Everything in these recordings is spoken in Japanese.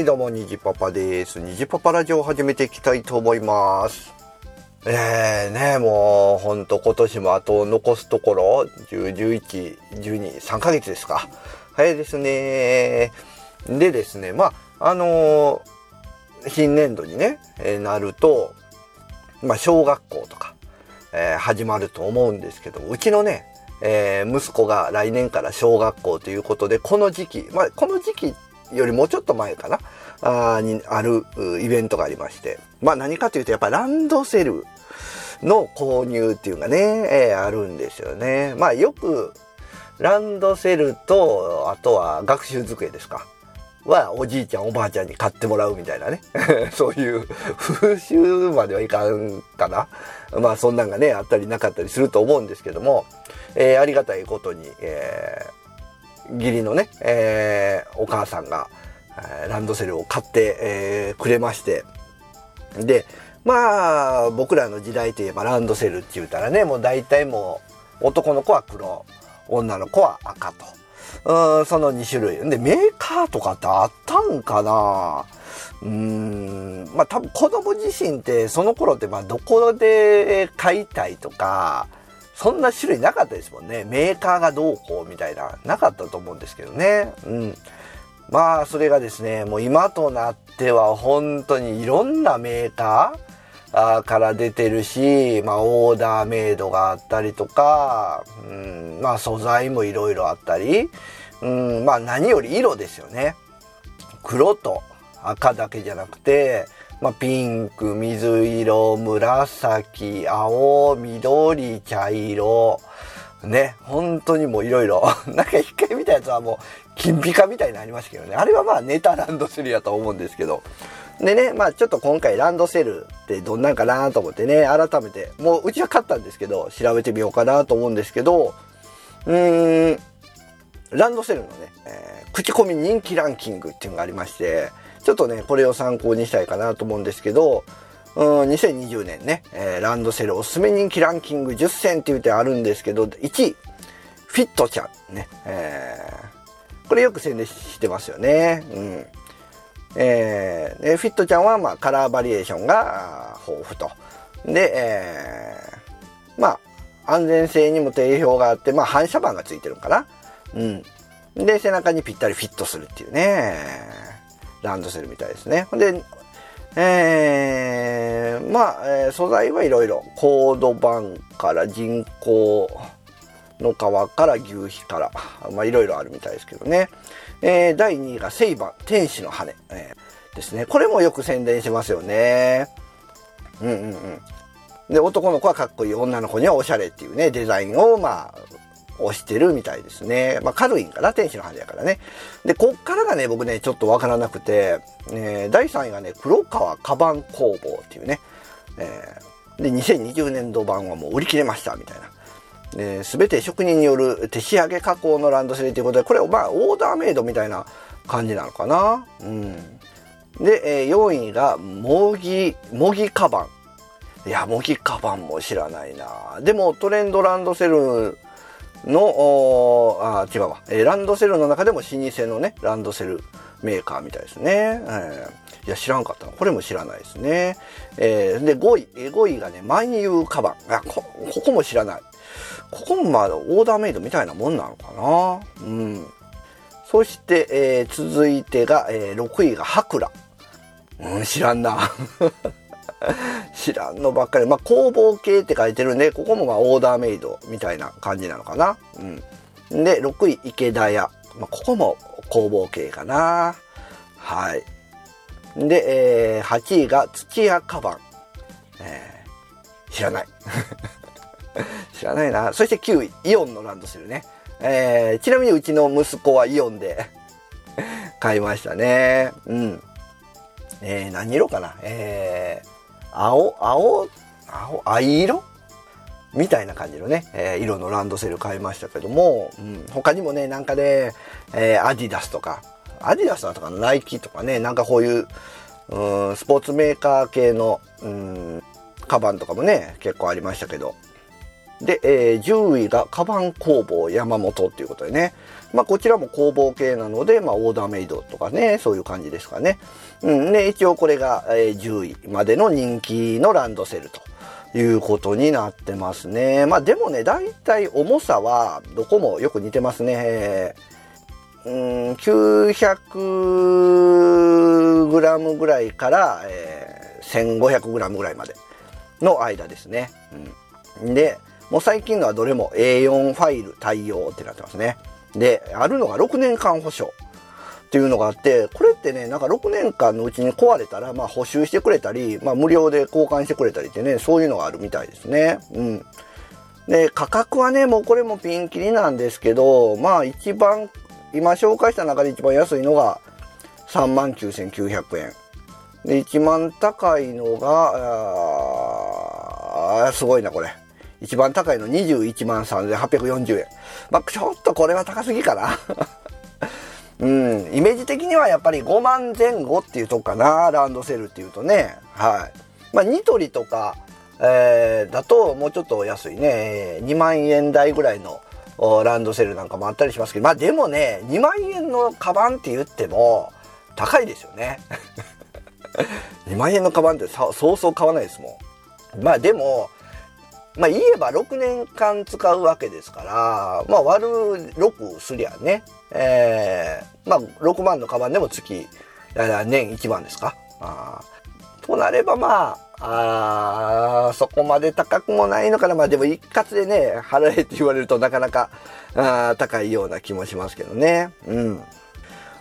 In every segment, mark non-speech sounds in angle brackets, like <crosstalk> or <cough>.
はいどうも、にじパパです。にじパパラジオを始めていきたいと思います。えーね、もう、ほんと今年もあと残すところ、10、11、12、3ヶ月ですか。早いですね。でですね、まあ、あのー、新年度にね、えー、なると、まあ、小学校とか、えー、始まると思うんですけど、うちのね、えー、息子が来年から小学校ということで、この時期、まあ、この時期よりもうちょっと前かな、あにあるイベントがありまして、まあ何かというとやっぱランドセルの購入っていうのがね、えー、あるんですよね。まあよくランドセルと、あとは学習机ですか？はおじいちゃんおばあちゃんに買ってもらうみたいなね <laughs> そういう風習まではいかんかなまあそんなんがねあったりなかったりすると思うんですけども、えー、ありがたいことに、えー、義理のね、えー、お母さんが、ランドセルを買って、えくれましてでまあ僕らの時代といえばランドセルって言うたらねもう大体もう男の子は黒女の子は赤と。うん、その2種類。で、メーカーとかってあったんかな？うん、まあ多分子供自身ってその頃ってまあどこで買いたいとか、そんな種類なかったですもんね。メーカーがどうこうみたいな、なかったと思うんですけどね。うん。まあそれがですね、もう今となっては本当にいろんなメーカー、から出てるし、まあ、オーダーメイドがあったりとか、うん、まあ、素材もいろいろあったり、うん、まあ、何より色ですよね。黒と赤だけじゃなくて、まあ、ピンク、水色、紫、青、緑、茶色、ね、本当にもういろいろ、<laughs> なんか一回見たやつはもう、金ピカみたいになりましたけどね。あれはまあネタランドセルやと思うんですけど。でね、まあちょっと今回ランドセルってどんなんかなと思ってね、改めて、もううちは買ったんですけど、調べてみようかなと思うんですけど、うーん、ランドセルのね、えー、口コミ人気ランキングっていうのがありまして、ちょっとね、これを参考にしたいかなと思うんですけど、うん、2020年ね、えー、ランドセルおすすめ人気ランキング10選って言ってあるんですけど、1位、フィットちゃんね、えー、これよく宣伝してますよね。うん。えー、フィットちゃんは、まあ、カラーバリエーションが豊富と。で、えー、まあ、安全性にも定評があって、まあ、反射板がついてるのかな。うん。で、背中にぴったりフィットするっていうね、ランドセルみたいですね。で、えー、まあ、えー、素材はいろいろ。コード板から人工の皮から牛皮から、まあいろいろあるみたいですけどね。えー、第2位がセイバン、天使の羽、えー、ですね。これもよく宣伝しますよね。うんうんうん。で、男の子はかっこいい、女の子にはおしゃれっていうね、デザインを、まあ、押してるみたいですね。まあ、軽いんかな、天使の羽やからね。で、こっからがね、僕ね、ちょっとわからなくて、えー、第3位がね、黒川カバン工房っていうね、えー、で、2020年度版はもう売り切れました、みたいな。えー、全て職人による手仕上げ加工のランドセルということで、これ、まあ、オーダーメイドみたいな感じなのかな。うん。で、えー、4位が、模擬、模擬カバン。いや、模擬カバンも知らないな。でも、トレンドランドセルの、あ、違うわ、えー。ランドセルの中でも老舗のね、ランドセルメーカーみたいですね。えー、いや、知らんかったこれも知らないですね。えー、で、5位。5位がね、万有カバン。あ、こ、ここも知らない。ここもまだオーダーメイドみたいなもんなのかな。うん。そして、えー、続いてが、えー、6位がハクラ。うん、知らんな。<laughs> 知らんのばっかり。まあ、工房系って書いてるんで、ここもまあオーダーメイドみたいな感じなのかな。うん。で、6位、池田屋。まあ、ここも工房系かな。はい。で、えー、8位が土屋カバン。えー、知らない。<laughs> 知らないな。そして9位、イオンのランドセルね。えー、ちなみにうちの息子はイオンで <laughs> 買いましたね。うん。えー、何色かなえー、青、青、青、藍色？みたいな感じのね、えー、色のランドセル買いましたけども、うん、他にもね、なんかね、えー、アディダスとか、アディダスだとかナイキとかね、なんかこういう、う、スポーツメーカー系の、うん、カバンとかもね、結構ありましたけど、で、えー、10位がカバン工房山本っていうことでね。まあ、こちらも工房系なので、まあ、オーダーメイドとかね、そういう感じですかね。うん。で、一応これが、え、10位までの人気のランドセルと。いうことになってますね。まあでもね、だいたい重さはどこもよく似てますね。うん、900グラムぐらいから、えー、1500グラムぐらいまでの間ですね。うん、で、もう最近のはどれも A4 ファイル対応ってなってますね。で、あるのが6年間保証っていうのがあって、これってね、なんか6年間のうちに壊れたら、まあ補修してくれたり、まあ無料で交換してくれたりってね、そういうのがあるみたいですね。うん。で、価格はね、もうこれもピンキリなんですけど、まあ一番今紹介した中で一番安いのが39,900円。で、一番高いのが、あすごいな、これ。一番高いの21万3840円。まあ、ちょっとこれは高すぎかな。うん、イメージ的にはやっぱり5万前後っていうとこかな、ランドセルっていうとね。はい。まあ、ニトリとか、えー、だともうちょっと安いね。2万円台ぐらいのランドセルなんかもあったりしますけど、まあでもね、2万円のカバンって言っても高いですよね。<laughs> 2万円のカバンってそうそう買わないですもん。まあでも、まあ言えば6年間使うわけですから、まあ割る6すりゃね、えー、まあ6万のカバンでも月、年1万ですか。あとなればまあ、あそこまで高くもないのかな。まあでも一括でね、払えって言われるとなかなかあ高いような気もしますけどね。うん。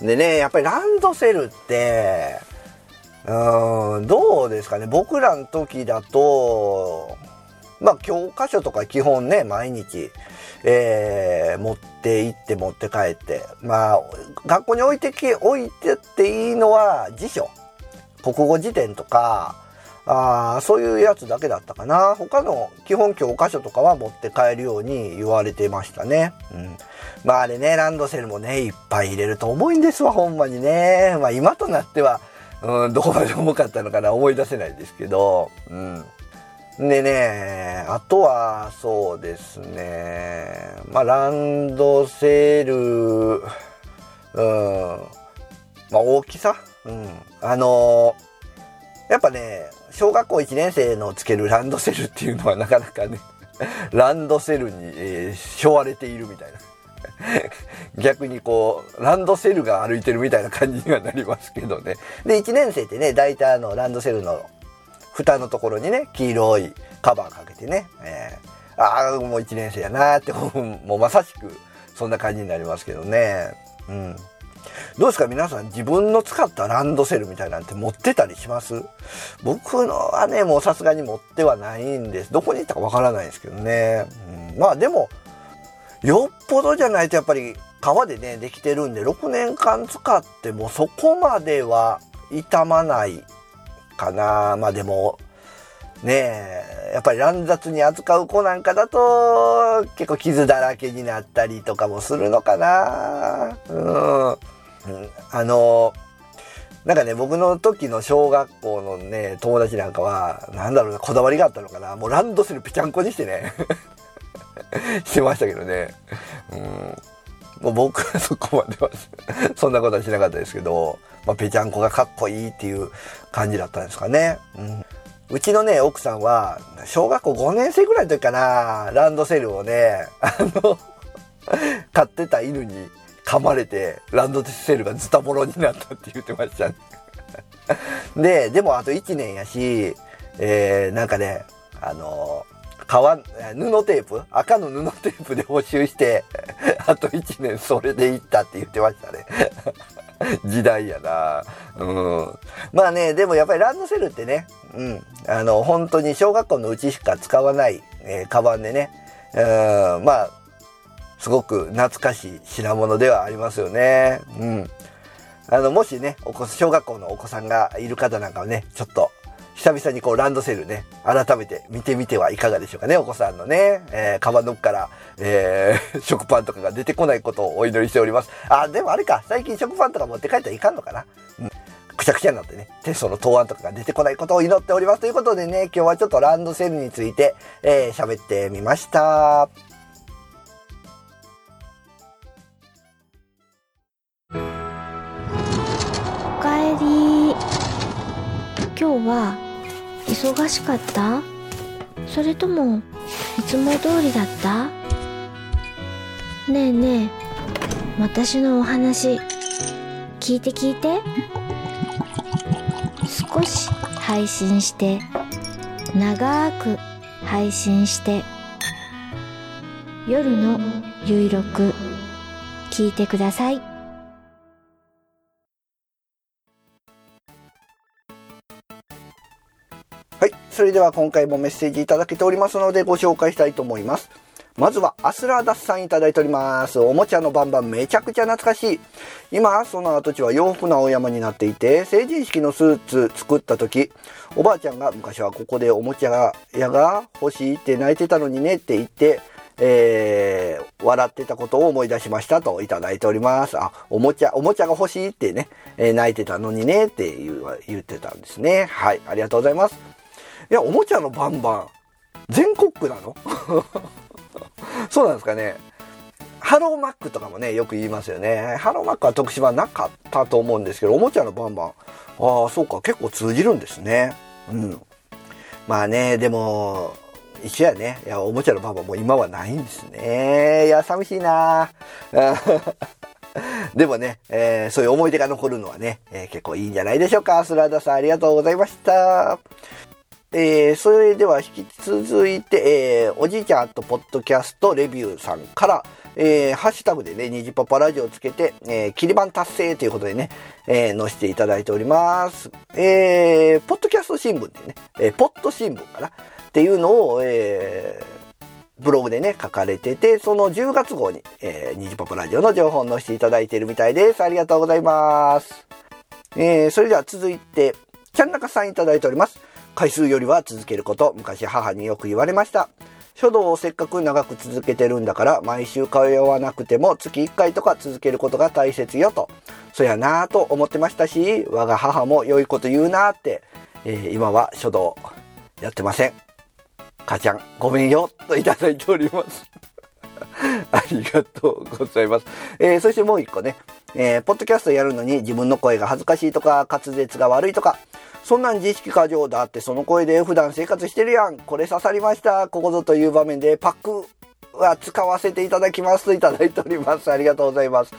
でね、やっぱりランドセルって、うん、どうですかね。僕らの時だと、まあ教科書とか基本ね、毎日、えー、持って行って持って帰って。まあ、学校に置いてき、置いてっていいのは辞書。国語辞典とか、あそういうやつだけだったかな。他の基本教科書とかは持って帰るように言われてましたね。うん。まああれね、ランドセルもね、いっぱい入れると重いんですわ、ほんまにね。まあ今となっては、うん、どこまで重かったのかな思い出せないですけど、うん。でね、あとは、そうですね。まあランドセル、うん。まあ大きさ？うん。あのー、やっぱね、小学校1年生のつけるランドセルっていうのはなかなかね、<laughs> ランドセルに、えー、背負われているみたいな。<laughs> 逆にこう、ランドセルが歩いてるみたいな感じにはなりますけどね。で、1年生ってね、大体あの、ランドセルの蓋のところにね、黄色いカバーかけてね、えー、ああ、もう1年生やなーって、<laughs> もうまさしくそんな感じになりますけどね。うん。どうですか皆さん自分の使ったランドセルみたいなんて持ってたりします？僕のはね、もうさすがに持ってはないんです。どこに行ったかわからないですけどね。うん、まあでも、よっぽどじゃないとやっぱり革でね、できてるんで、6年間使ってもそこまでは傷まないかな。まあでも、ねえ、やっぱり乱雑に扱う子なんかだと結構傷だらけになったりとかもするのかな。うん。あの、なんかね、僕の時の小学校のね、友達なんかは、なんだろうな、こだわりがあったのかな。もうランドセルぺちゃんこにしてね <laughs> してましたけどね。うん。もう僕はそこまではそんなことはしなかったですけど、まあ、ぺちゃんこがかっこいいっていう感じだったんですかね。うん。うちのね、奥さんは、小学校5年生ぐらいの時かな、ランドセルをね、<laughs> あの飼ってた犬に噛まれて、ランドセルがズタボロになったって言ってましたね <laughs> で、でもあと1年やし、えー、なんかね、あの革、布テープ赤の布テープで補修して、<laughs> あと1年それでいったって言ってましたね <laughs> 時代やなうん。まあね、でもやっぱりランドセルってね、うん。あの、本当に小学校のうちしか使わない、えー、カバンでね、うん、まあ、すごく懐かしい品物ではありますよね。うん。あの、もしね、お子、小学校のお子さんがいる方なんかはね、ちょっと、久々にこうランドセルね、改めて見てみてはいかがでしょうかね、お子さんのね、えー、カバンの奥から、えー、<laughs> 食パンとかが出てこないことをお祈りしております。あ、でもあれか、最近食パンとか持って帰ったらいかんのかな。うん。くちゃくちゃになってね、テストの答案とかが出てこないことを祈っておりますということでね、今日はちょっとランドセルについて、えー、喋ってみました。は忙しかった？それともいつも通りだった？ねえねえ私のお話聞いて聞いて。少し配信して長く配信して夜のゆいろく聞いてください。それでは今回もメッセージいただけておりますのでご紹介したいと思いますまずはアスラーダスさんいただいております。おもちゃのバンバンめちゃくちゃ懐かしい。今、その跡地は洋服の青山になっていて、成人式のスーツ作った時、おばあちゃんが昔はここでおもちゃ屋が欲しいって泣いてたのにねって言って、えー、笑ってたことを思い出しましたといただいております。あ、おもちゃ、おもちゃが欲しいってね、えー、泣いてたのにねって言う言ってたんですね。はい、ありがとうございます。いや、おもちゃのバンバン、全国区なの？<laughs> そうなんですかね。ハローマックとかもね、よく言いますよね。ハローマックは徳島なかったと思うんですけど、おもちゃのバンバン。ああ、そうか、結構通じるんですね。うん。まあね、でも、一緒やね。いや、おもちゃのバンバンもう今はないんですね。いや、寂しいな <laughs> でもね、えー、そういう思い出が残るのはね、えー、結構いいんじゃないでしょうか。スラダさんありがとうございました。えー、それでは引き続いて、えー、おじいちゃんとポッドキャストレビューさんから、えー、ハッシュタグでね、ニジパパラジオつけて、えー、切り板達成ということでね、えー、載せていただいております。えー、ポッドキャスト新聞でね、えー、ポッド新聞かな？っていうのを、えー、ブログでね、書かれてて、その10月号に、えー、ニジパパラジオの情報を載せていただいているみたいです。ありがとうございます。えー、それでは続いて、ちゃんなかさんいただいております。回数よりは続けること、昔母によく言われました。書道をせっかく長く続けてるんだから毎週通わなくても月1回とか続けることが大切よと。そやなぁと思ってましたし我が母も良いこと言うなって、えー、今は書道やってません。母ちゃんごめんよといただいております。<laughs> ありがとうございます、えー、そしてもう一個ね、えー、ポッドキャストやるのに自分の声が恥ずかしいとか滑舌が悪いとかそんなん自意識過剰だってその声で普段生活してるやん。これ刺さりました。ここぞという場面でパックは使わせていただきますといただいております。ありがとうございます。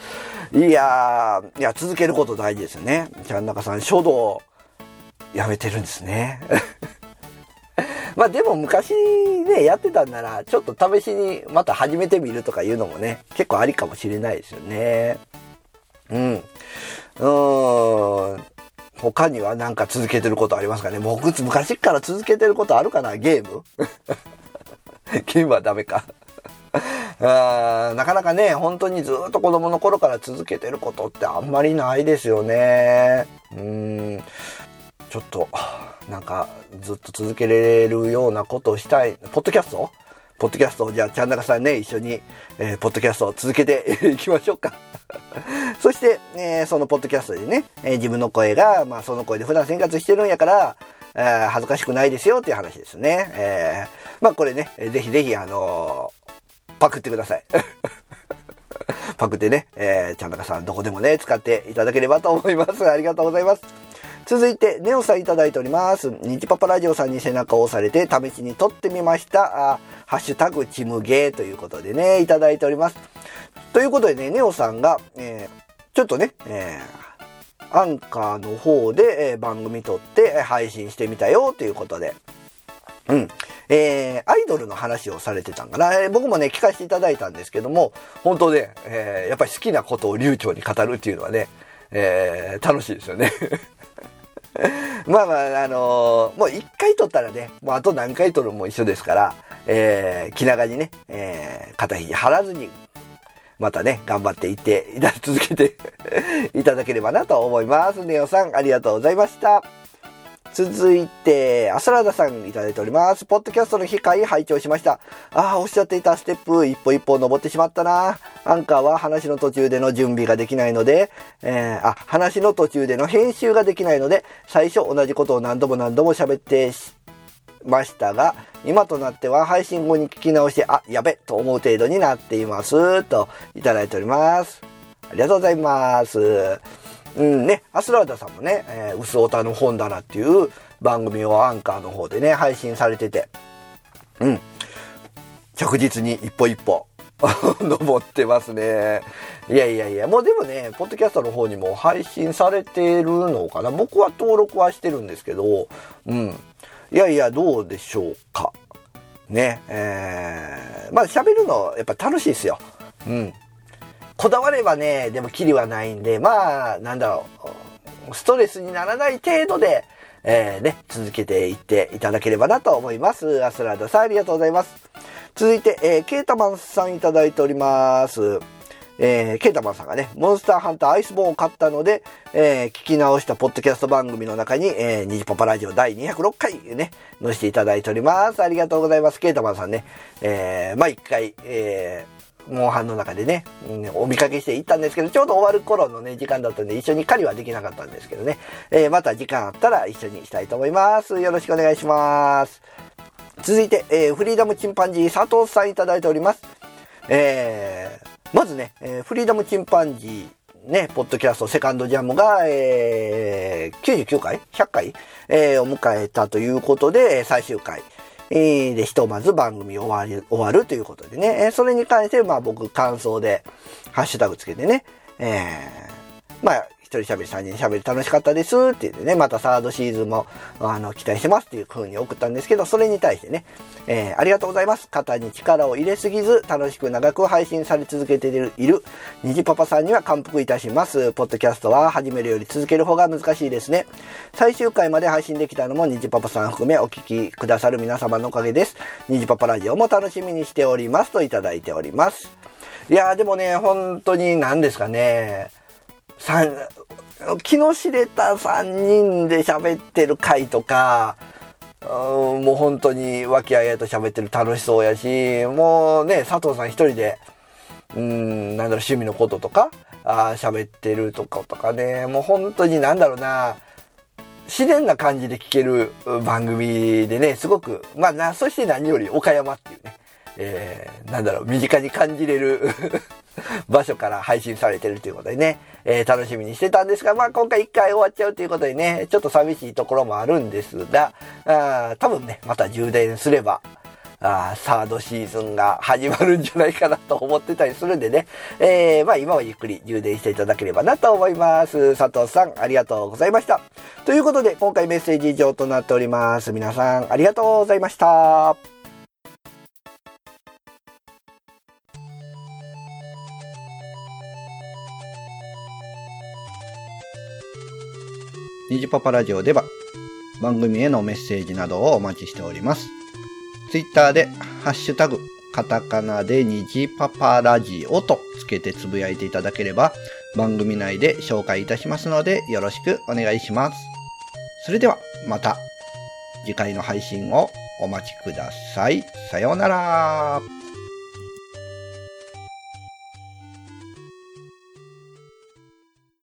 いや、いや、続けること大事ですよね。ちゃん中さん、書道、やめてるんですね。<laughs> まあでも昔ね、やってたんなら、ちょっと試しにまた始めてみるとかいうのもね、結構ありかもしれないですよね。うん。うーん。他には何か続けてることありますかね？僕、昔から続けてることあるかな？ゲーム？<laughs> ゲームはダメか <laughs> あーなかなかね、本当にずっと子供の頃から続けてることってあんまりないですよね。うん。ちょっと、なんか、ずっと続けられるようなことをしたい。ポッドキャスト？ポッドキャストをじゃあ、ちゃんなかさんね、一緒に、えー、ポッドキャストを続けて <laughs> いきましょうか <laughs> そして、えー、そのポッドキャストでね、えー、自分の声が、まあ、その声で普段生活してるんやから、えー、恥ずかしくないですよっていう話ですね。えー、まあ、これね、ぜひぜひ、あのパクってください。<laughs> パクってね、えー、ちゃんなかさんどこでもね、使っていただければと思います。ありがとうございます。続いて、ネオさんいただいております。ニジパパラジオさんに背中を押されて試しに撮ってみました。ハッシュタグチムゲーということでね、いただいております。ということでね、ネオさんが、えー、ちょっとね、えー、アンカーの方で、えー、番組撮って配信してみたよということで。うん。えー、アイドルの話をされてたんかな。えー、僕もね、聞かせていただいたんですけども、本当ね、えー、やっぱり好きなことを流暢に語るっていうのはね、えー、楽しいですよね。<laughs> まあまあ、あのー、もう一回取ったらね、もうあと何回取るも一緒ですから、えー、気長にね、えー、肩肘張らずに、またね、頑張っていって、続けて <laughs> いただければなと思います。ネオさん、ありがとうございました。続いて、アスラダさんいただいております。ポッドキャストの機会拝聴しました。ああ、おっしゃっていたステップ一歩一歩登ってしまったな。アンカーは話の途中での準備ができないので、えー、あ、話の途中での編集ができないので、最初同じことを何度も何度も喋ってしましたが、今となっては配信後に聞き直して、あ、やべ、と思う程度になっています。と、いただいております。ありがとうございます。うんね、アスラーダさんもね、えー、薄オタの本棚っていう番組をアンカーの方でね、配信されてて、うん、着実に一歩一歩 <laughs> 登ってますね。いやいやいや、もうでもね、ポッドキャストの方にも配信されてるのかな。僕は登録はしてるんですけど、うん。いやいや、どうでしょうか。ね、えー、まあ喋るのやっぱ楽しいですよ。うん。こだわればね、でもキリはないんで、まあ、なんだろう、ストレスにならない程度で、えー、ね、続けていっていただければなと思います。アスラーダさんありがとうございます。続いて、えー、ケータマンさんいただいております。えー、ケータマンさんがね、モンスターハンターアイスボーンを買ったので、えー、聞き直したポッドキャスト番組の中に、えー、ニジパパラジオ第206回ね、載せていただいております。ありがとうございます。ケータマンさんね、えー、まあ、一回、えー、モンハンの中でね、うん、お見かけして行ったんですけど、ちょうど終わる頃のね、時間だったんで、一緒に狩りはできなかったんですけどね、えー、また時間あったら一緒にしたいと思います。よろしくお願いします。続いて、えー、フリーダムチンパンジー佐藤さんいただいております。えー、まずね、え、フリーダムチンパンジー、ね、ポッドキャストセカンドジャムが、えー、99回 ?100 回、えー、を迎えたということで、最終回。えー、で、ひとまず番組終わり、終わるということでね、えそれに関して、まあ僕感想で、ハッシュタグつけてね、えー、まあ、人喋り、三人喋り楽しかったですって言ってね、またサードシーズンも、あの、期待してますっていう風に送ったんですけど、それに対してね、えー、ありがとうございます。肩に力を入れすぎず、楽しく長く配信され続けている、いる、虹パパさんには感服いたします。ポッドキャストは始めるより続ける方が難しいですね。最終回まで配信できたのも虹パパさん含めお聞きくださる皆様のおかげです。虹パパラジオも楽しみにしておりますといただいております。いやーでもね、本当に何ですかね、気の知れた3人で喋ってる回とか、もう本当に和気あいあいと喋ってる楽しそうやし、もうね、佐藤さん一人で、うん、なんだろう、趣味のこととか、喋ってるとかとかね、もう本当になんだろうな、自然な感じで聞ける番組でね、すごく、まあな、そして何より岡山っていうね、えー、なんだろう、身近に感じれる <laughs> 場所から配信されてるということでね、えー、楽しみにしてたんですが、まあ今回一回終わっちゃうということでね、ちょっと寂しいところもあるんですが、あ多分ね、また充電すれば、あサードシーズンが始まるんじゃないかなと思ってたりするんでね、えー、まあ今はゆっくり充電していただければなと思います。佐藤さん、ありがとうございました。ということで、今回メッセージ以上となっております。皆さん、ありがとうございました。ニジパパラジオでは番組へのメッセージなどをお待ちしております。ツイッターでハッシュタグカタカナでニジパパラジオとつけてつぶやいていただければ番組内で紹介いたしますのでよろしくお願いします。それではまた次回の配信をお待ちください。さようなら。